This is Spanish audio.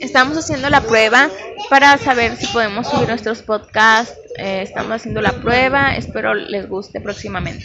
Estamos haciendo la prueba para saber si podemos subir nuestros podcasts. Eh, estamos haciendo la prueba. Espero les guste próximamente.